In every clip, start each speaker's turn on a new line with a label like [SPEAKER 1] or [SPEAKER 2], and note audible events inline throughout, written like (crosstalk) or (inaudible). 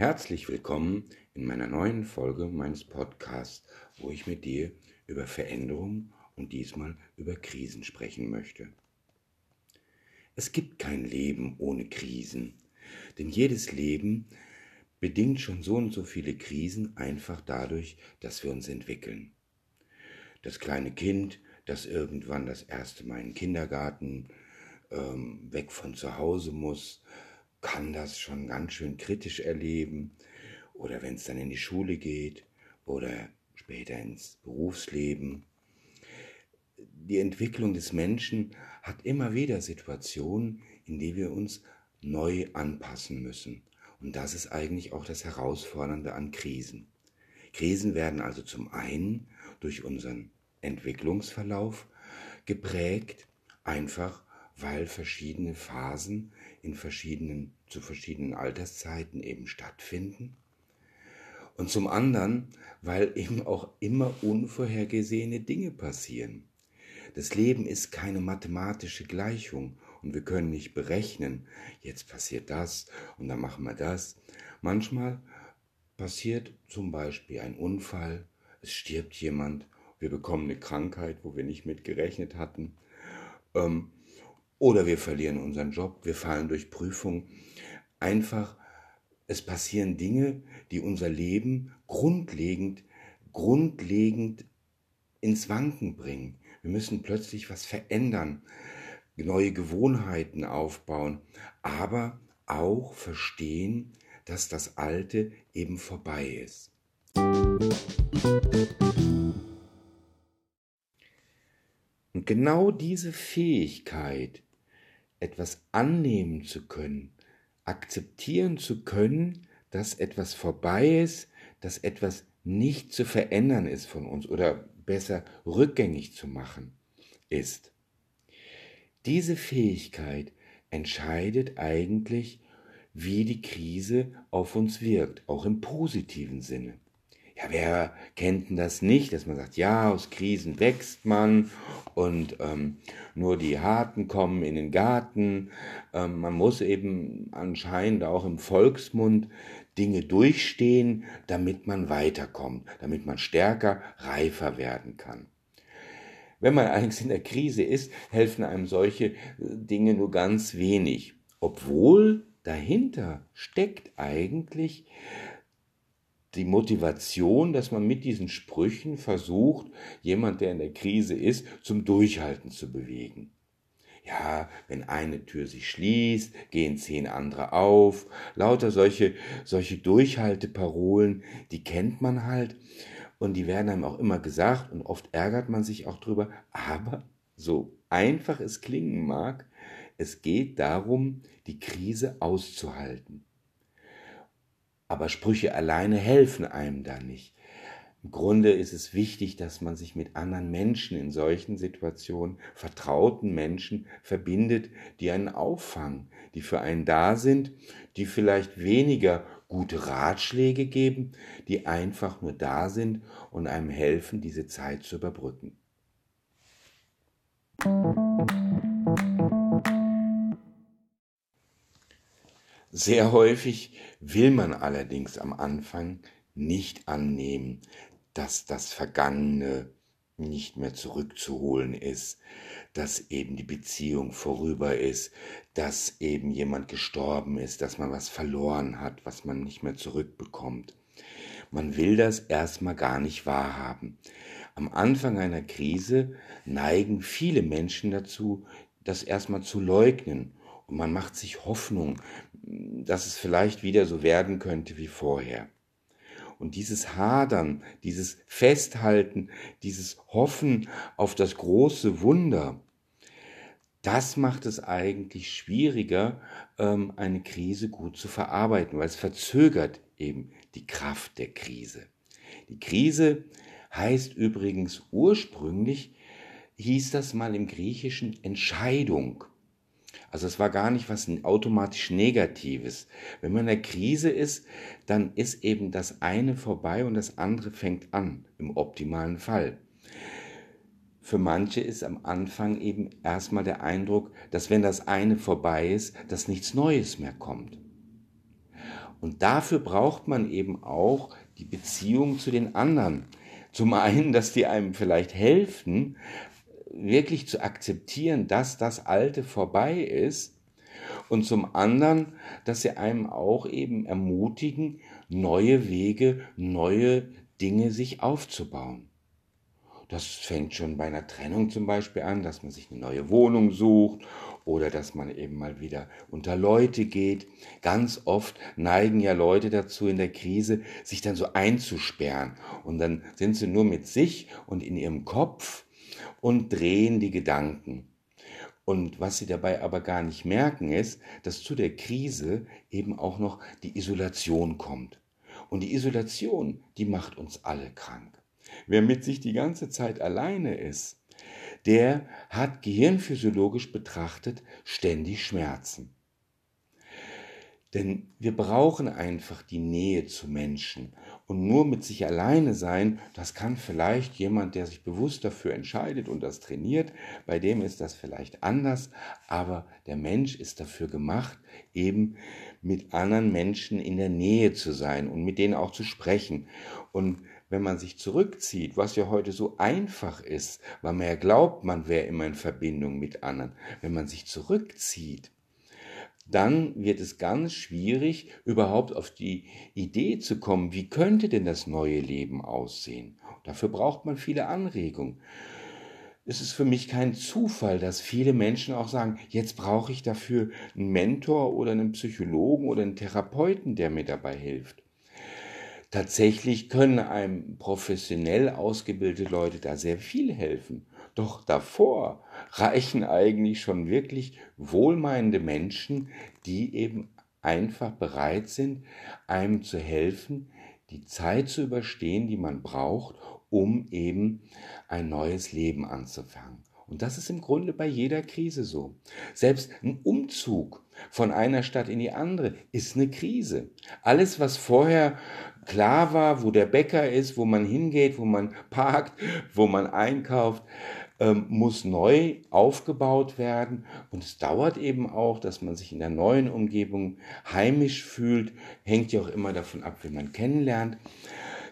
[SPEAKER 1] Herzlich willkommen in meiner neuen Folge meines Podcasts, wo ich mit dir über Veränderung und diesmal über Krisen sprechen möchte. Es gibt kein Leben ohne Krisen, denn jedes Leben bedingt schon so und so viele Krisen einfach dadurch, dass wir uns entwickeln. Das kleine Kind, das irgendwann das erste Mal in den Kindergarten ähm, weg von zu Hause muss, kann das schon ganz schön kritisch erleben. Oder wenn es dann in die Schule geht oder später ins Berufsleben. Die Entwicklung des Menschen hat immer wieder Situationen, in die wir uns neu anpassen müssen. Und das ist eigentlich auch das Herausfordernde an Krisen. Krisen werden also zum einen durch unseren Entwicklungsverlauf geprägt, einfach weil verschiedene Phasen in verschiedenen, zu verschiedenen Alterszeiten eben stattfinden. Und zum anderen, weil eben auch immer unvorhergesehene Dinge passieren. Das Leben ist keine mathematische Gleichung und wir können nicht berechnen, jetzt passiert das und dann machen wir das. Manchmal passiert zum Beispiel ein Unfall, es stirbt jemand, wir bekommen eine Krankheit, wo wir nicht mit gerechnet hatten. Ähm, oder wir verlieren unseren Job, wir fallen durch Prüfung. Einfach, es passieren Dinge, die unser Leben grundlegend, grundlegend ins Wanken bringen. Wir müssen plötzlich was verändern, neue Gewohnheiten aufbauen, aber auch verstehen, dass das Alte eben vorbei ist. Und genau diese Fähigkeit, etwas annehmen zu können, akzeptieren zu können, dass etwas vorbei ist, dass etwas nicht zu verändern ist von uns oder besser rückgängig zu machen ist. Diese Fähigkeit entscheidet eigentlich, wie die Krise auf uns wirkt, auch im positiven Sinne. Ja, wer kennt denn das nicht, dass man sagt, ja, aus Krisen wächst man und ähm, nur die Harten kommen in den Garten. Ähm, man muss eben anscheinend auch im Volksmund Dinge durchstehen, damit man weiterkommt, damit man stärker, reifer werden kann. Wenn man allerdings in der Krise ist, helfen einem solche äh, Dinge nur ganz wenig, obwohl dahinter steckt eigentlich die Motivation, dass man mit diesen Sprüchen versucht, jemand, der in der Krise ist, zum Durchhalten zu bewegen. Ja, wenn eine Tür sich schließt, gehen zehn andere auf. Lauter solche, solche Durchhalteparolen, die kennt man halt. Und die werden einem auch immer gesagt und oft ärgert man sich auch drüber. Aber so einfach es klingen mag, es geht darum, die Krise auszuhalten. Aber Sprüche alleine helfen einem da nicht. Im Grunde ist es wichtig, dass man sich mit anderen Menschen in solchen Situationen, vertrauten Menschen verbindet, die einen auffangen, die für einen da sind, die vielleicht weniger gute Ratschläge geben, die einfach nur da sind und einem helfen, diese Zeit zu überbrücken. Sehr häufig will man allerdings am Anfang nicht annehmen, dass das Vergangene nicht mehr zurückzuholen ist, dass eben die Beziehung vorüber ist, dass eben jemand gestorben ist, dass man was verloren hat, was man nicht mehr zurückbekommt. Man will das erstmal gar nicht wahrhaben. Am Anfang einer Krise neigen viele Menschen dazu, das erstmal zu leugnen und man macht sich Hoffnung, dass es vielleicht wieder so werden könnte wie vorher. Und dieses Hadern, dieses Festhalten, dieses Hoffen auf das große Wunder, das macht es eigentlich schwieriger, ähm, eine Krise gut zu verarbeiten, weil es verzögert eben die Kraft der Krise. Die Krise heißt übrigens ursprünglich, hieß das mal im Griechischen Entscheidung. Also es war gar nicht was automatisch Negatives. Wenn man in der Krise ist, dann ist eben das eine vorbei und das andere fängt an, im optimalen Fall. Für manche ist am Anfang eben erstmal der Eindruck, dass wenn das eine vorbei ist, dass nichts Neues mehr kommt. Und dafür braucht man eben auch die Beziehung zu den anderen. Zum einen, dass die einem vielleicht helfen, wirklich zu akzeptieren, dass das Alte vorbei ist. Und zum anderen, dass sie einem auch eben ermutigen, neue Wege, neue Dinge sich aufzubauen. Das fängt schon bei einer Trennung zum Beispiel an, dass man sich eine neue Wohnung sucht oder dass man eben mal wieder unter Leute geht. Ganz oft neigen ja Leute dazu in der Krise, sich dann so einzusperren und dann sind sie nur mit sich und in ihrem Kopf und drehen die Gedanken. Und was sie dabei aber gar nicht merken, ist, dass zu der Krise eben auch noch die Isolation kommt. Und die Isolation, die macht uns alle krank. Wer mit sich die ganze Zeit alleine ist, der hat gehirnphysiologisch betrachtet ständig Schmerzen. Denn wir brauchen einfach die Nähe zu Menschen. Und nur mit sich alleine sein, das kann vielleicht jemand, der sich bewusst dafür entscheidet und das trainiert, bei dem ist das vielleicht anders, aber der Mensch ist dafür gemacht, eben mit anderen Menschen in der Nähe zu sein und mit denen auch zu sprechen. Und wenn man sich zurückzieht, was ja heute so einfach ist, weil man ja glaubt, man wäre immer in Verbindung mit anderen, wenn man sich zurückzieht, dann wird es ganz schwierig, überhaupt auf die Idee zu kommen, wie könnte denn das neue Leben aussehen. Dafür braucht man viele Anregungen. Es ist für mich kein Zufall, dass viele Menschen auch sagen, jetzt brauche ich dafür einen Mentor oder einen Psychologen oder einen Therapeuten, der mir dabei hilft. Tatsächlich können einem professionell ausgebildete Leute da sehr viel helfen. Doch davor reichen eigentlich schon wirklich wohlmeinende Menschen, die eben einfach bereit sind, einem zu helfen, die Zeit zu überstehen, die man braucht, um eben ein neues Leben anzufangen. Und das ist im Grunde bei jeder Krise so. Selbst ein Umzug von einer Stadt in die andere ist eine Krise. Alles, was vorher klar war, wo der Bäcker ist, wo man hingeht, wo man (laughs) parkt, wo man einkauft, ähm, muss neu aufgebaut werden. Und es dauert eben auch, dass man sich in der neuen Umgebung heimisch fühlt. Hängt ja auch immer davon ab, wie man kennenlernt.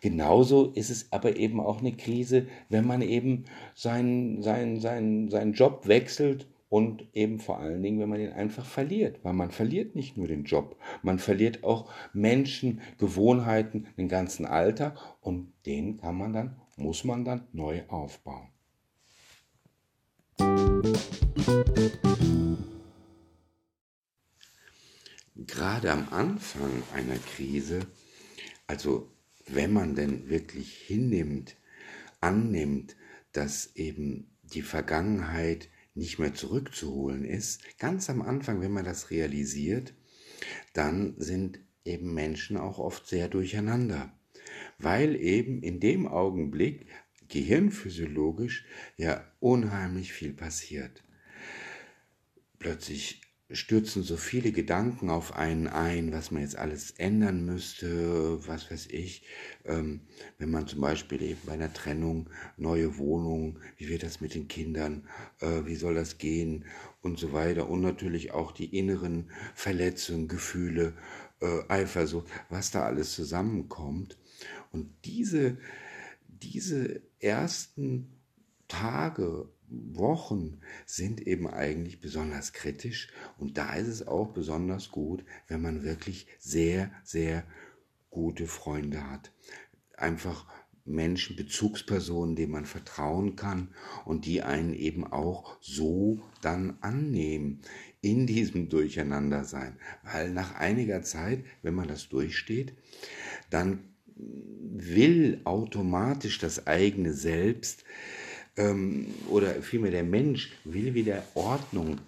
[SPEAKER 1] Genauso ist es aber eben auch eine Krise, wenn man eben seinen, seinen, seinen, seinen Job wechselt und eben vor allen Dingen, wenn man ihn einfach verliert, weil man verliert nicht nur den Job, man verliert auch Menschen, Gewohnheiten, den ganzen Alter und den kann man dann, muss man dann neu aufbauen. Gerade am Anfang einer Krise, also wenn man denn wirklich hinnimmt, annimmt, dass eben die Vergangenheit nicht mehr zurückzuholen ist, ganz am Anfang, wenn man das realisiert, dann sind eben Menschen auch oft sehr durcheinander, weil eben in dem Augenblick gehirnphysiologisch ja unheimlich viel passiert. Plötzlich stürzen so viele Gedanken auf einen ein, was man jetzt alles ändern müsste, was weiß ich. Ähm, wenn man zum Beispiel eben bei einer Trennung, neue Wohnung, wie wird das mit den Kindern, äh, wie soll das gehen und so weiter. Und natürlich auch die inneren Verletzungen, Gefühle, äh, Eifersucht, was da alles zusammenkommt. Und diese, diese ersten Tage Wochen sind eben eigentlich besonders kritisch und da ist es auch besonders gut, wenn man wirklich sehr, sehr gute Freunde hat. Einfach Menschen, Bezugspersonen, denen man vertrauen kann und die einen eben auch so dann annehmen in diesem Durcheinandersein. Weil nach einiger Zeit, wenn man das durchsteht, dann will automatisch das eigene Selbst ähm, oder vielmehr der Mensch will wieder Ordnung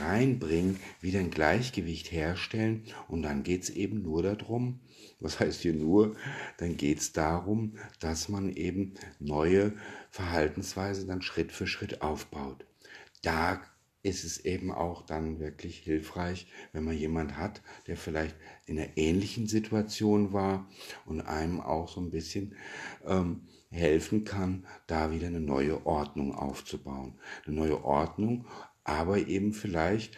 [SPEAKER 1] reinbringen, wieder ein Gleichgewicht herstellen und dann geht es eben nur darum, was heißt hier nur, dann geht es darum, dass man eben neue Verhaltensweisen dann Schritt für Schritt aufbaut. Da ist es eben auch dann wirklich hilfreich, wenn man jemand hat, der vielleicht in einer ähnlichen Situation war und einem auch so ein bisschen ähm, helfen kann, da wieder eine neue Ordnung aufzubauen. Eine neue Ordnung, aber eben vielleicht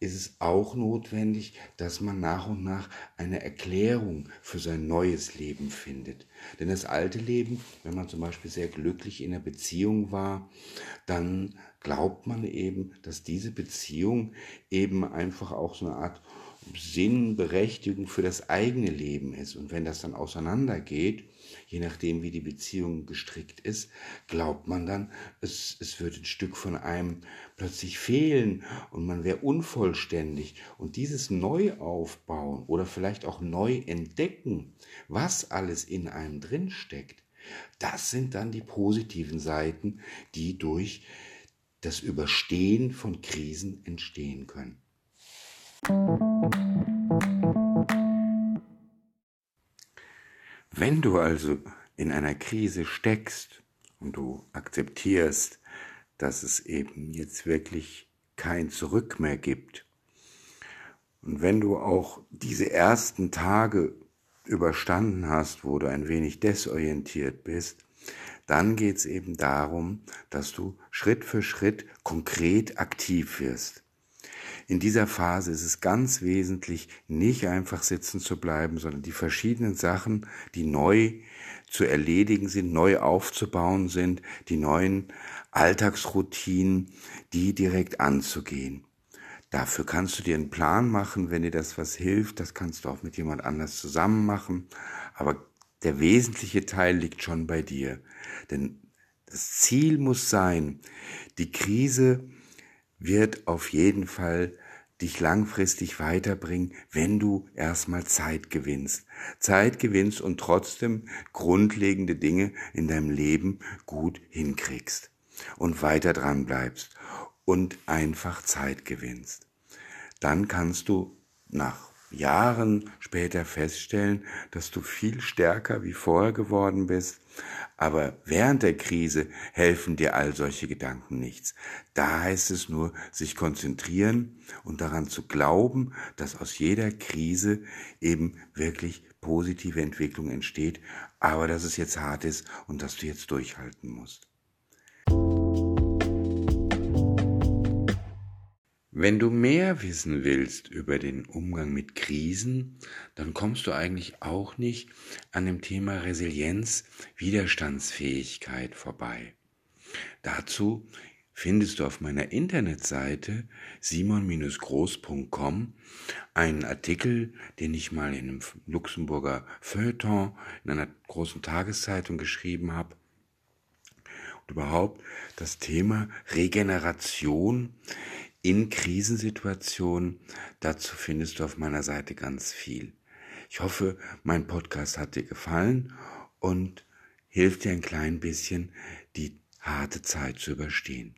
[SPEAKER 1] ist es auch notwendig, dass man nach und nach eine Erklärung für sein neues Leben findet. Denn das alte Leben, wenn man zum Beispiel sehr glücklich in einer Beziehung war, dann glaubt man eben, dass diese Beziehung eben einfach auch so eine Art Sinnberechtigung für das eigene Leben ist. Und wenn das dann auseinandergeht, je nachdem wie die Beziehung gestrickt ist, glaubt man dann, es, es wird ein Stück von einem plötzlich fehlen und man wäre unvollständig. Und dieses Neuaufbauen oder vielleicht auch neu entdecken, was alles in einem drin steckt, das sind dann die positiven Seiten, die durch das Überstehen von Krisen entstehen können. Wenn du also in einer Krise steckst und du akzeptierst, dass es eben jetzt wirklich kein Zurück mehr gibt, und wenn du auch diese ersten Tage überstanden hast, wo du ein wenig desorientiert bist, dann geht es eben darum, dass du Schritt für Schritt konkret aktiv wirst. In dieser Phase ist es ganz wesentlich, nicht einfach sitzen zu bleiben, sondern die verschiedenen Sachen, die neu zu erledigen sind, neu aufzubauen sind, die neuen Alltagsroutinen, die direkt anzugehen. Dafür kannst du dir einen Plan machen, wenn dir das was hilft. Das kannst du auch mit jemand anders zusammen machen. Aber der wesentliche Teil liegt schon bei dir. Denn das Ziel muss sein, die Krise wird auf jeden Fall dich langfristig weiterbringen, wenn du erstmal Zeit gewinnst. Zeit gewinnst und trotzdem grundlegende Dinge in deinem Leben gut hinkriegst und weiter dran bleibst und einfach Zeit gewinnst. Dann kannst du nach Jahren später feststellen, dass du viel stärker wie vorher geworden bist. Aber während der Krise helfen dir all solche Gedanken nichts. Da heißt es nur, sich konzentrieren und daran zu glauben, dass aus jeder Krise eben wirklich positive Entwicklung entsteht, aber dass es jetzt hart ist und dass du jetzt durchhalten musst. Wenn du mehr wissen willst über den Umgang mit Krisen, dann kommst du eigentlich auch nicht an dem Thema Resilienz, Widerstandsfähigkeit vorbei. Dazu findest du auf meiner Internetseite simon-groß.com einen Artikel, den ich mal in einem Luxemburger Feuilleton in einer großen Tageszeitung geschrieben habe. Und überhaupt das Thema Regeneration in Krisensituationen. Dazu findest du auf meiner Seite ganz viel. Ich hoffe, mein Podcast hat dir gefallen und hilft dir ein klein bisschen, die harte Zeit zu überstehen.